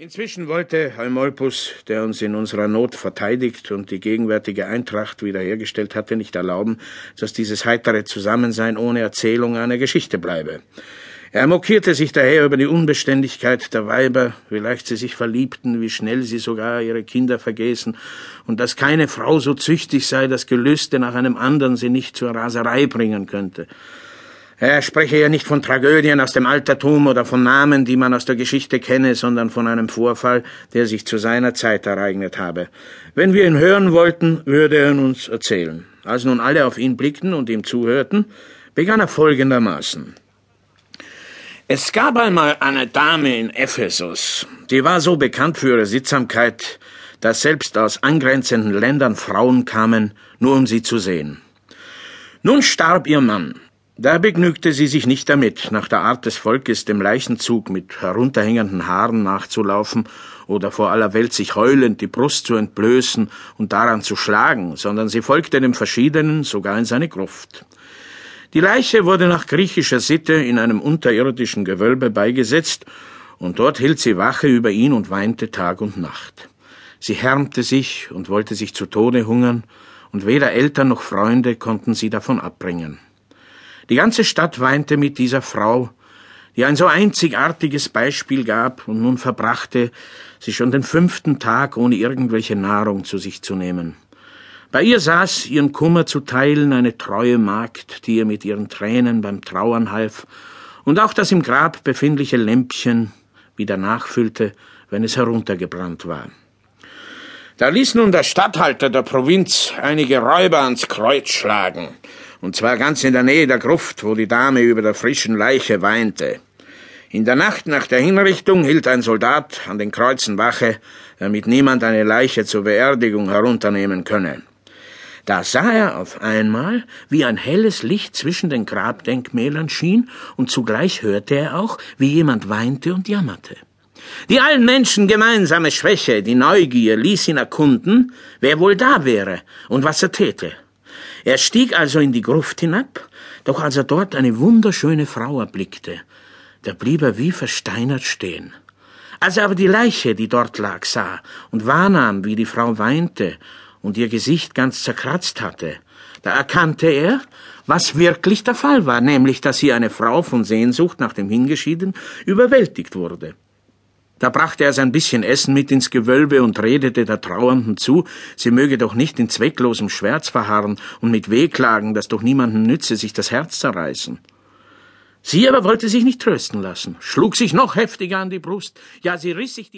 Inzwischen wollte Eumolpus, der uns in unserer Not verteidigt und die gegenwärtige Eintracht wiederhergestellt hatte, nicht erlauben, dass dieses heitere Zusammensein ohne Erzählung einer Geschichte bleibe. Er mokierte sich daher über die Unbeständigkeit der Weiber, wie leicht sie sich verliebten, wie schnell sie sogar ihre Kinder vergessen, und dass keine Frau so züchtig sei, dass Gelüste nach einem anderen sie nicht zur Raserei bringen könnte. Er spreche ja nicht von Tragödien aus dem Altertum oder von Namen, die man aus der Geschichte kenne, sondern von einem Vorfall, der sich zu seiner Zeit ereignet habe. Wenn wir ihn hören wollten, würde er uns erzählen. Als nun alle auf ihn blickten und ihm zuhörten, begann er folgendermaßen. Es gab einmal eine Dame in Ephesus, die war so bekannt für ihre Sittsamkeit, dass selbst aus angrenzenden Ländern Frauen kamen, nur um sie zu sehen. Nun starb ihr Mann, da begnügte sie sich nicht damit, nach der Art des Volkes dem Leichenzug mit herunterhängenden Haaren nachzulaufen oder vor aller Welt sich heulend die Brust zu entblößen und daran zu schlagen, sondern sie folgte dem Verschiedenen sogar in seine Gruft. Die Leiche wurde nach griechischer Sitte in einem unterirdischen Gewölbe beigesetzt, und dort hielt sie Wache über ihn und weinte Tag und Nacht. Sie härmte sich und wollte sich zu Tode hungern, und weder Eltern noch Freunde konnten sie davon abbringen. Die ganze Stadt weinte mit dieser Frau, die ein so einzigartiges Beispiel gab, und nun verbrachte sie schon den fünften Tag, ohne irgendwelche Nahrung zu sich zu nehmen. Bei ihr saß, ihren Kummer zu teilen, eine treue Magd, die ihr mit ihren Tränen beim Trauern half, und auch das im Grab befindliche Lämpchen wieder nachfüllte, wenn es heruntergebrannt war. Da ließ nun der Statthalter der Provinz einige Räuber ans Kreuz schlagen, und zwar ganz in der Nähe der Gruft, wo die Dame über der frischen Leiche weinte. In der Nacht nach der Hinrichtung hielt ein Soldat an den Kreuzen Wache, damit niemand eine Leiche zur Beerdigung herunternehmen könne. Da sah er auf einmal, wie ein helles Licht zwischen den Grabdenkmälern schien, und zugleich hörte er auch, wie jemand weinte und jammerte. Die allen Menschen gemeinsame Schwäche, die Neugier, ließ ihn erkunden, wer wohl da wäre und was er täte. Er stieg also in die Gruft hinab, doch als er dort eine wunderschöne Frau erblickte, da blieb er wie versteinert stehen. Als er aber die Leiche, die dort lag, sah und wahrnahm, wie die Frau weinte und ihr Gesicht ganz zerkratzt hatte, da erkannte er, was wirklich der Fall war, nämlich, dass sie eine Frau von Sehnsucht nach dem Hingeschieden überwältigt wurde. Da brachte er sein bisschen Essen mit ins Gewölbe und redete der Trauernden zu, sie möge doch nicht in zwecklosem Schmerz verharren und mit Wehklagen, das doch niemandem nütze, sich das Herz zerreißen. Sie aber wollte sich nicht trösten lassen, schlug sich noch heftiger an die Brust, ja, sie riss sich die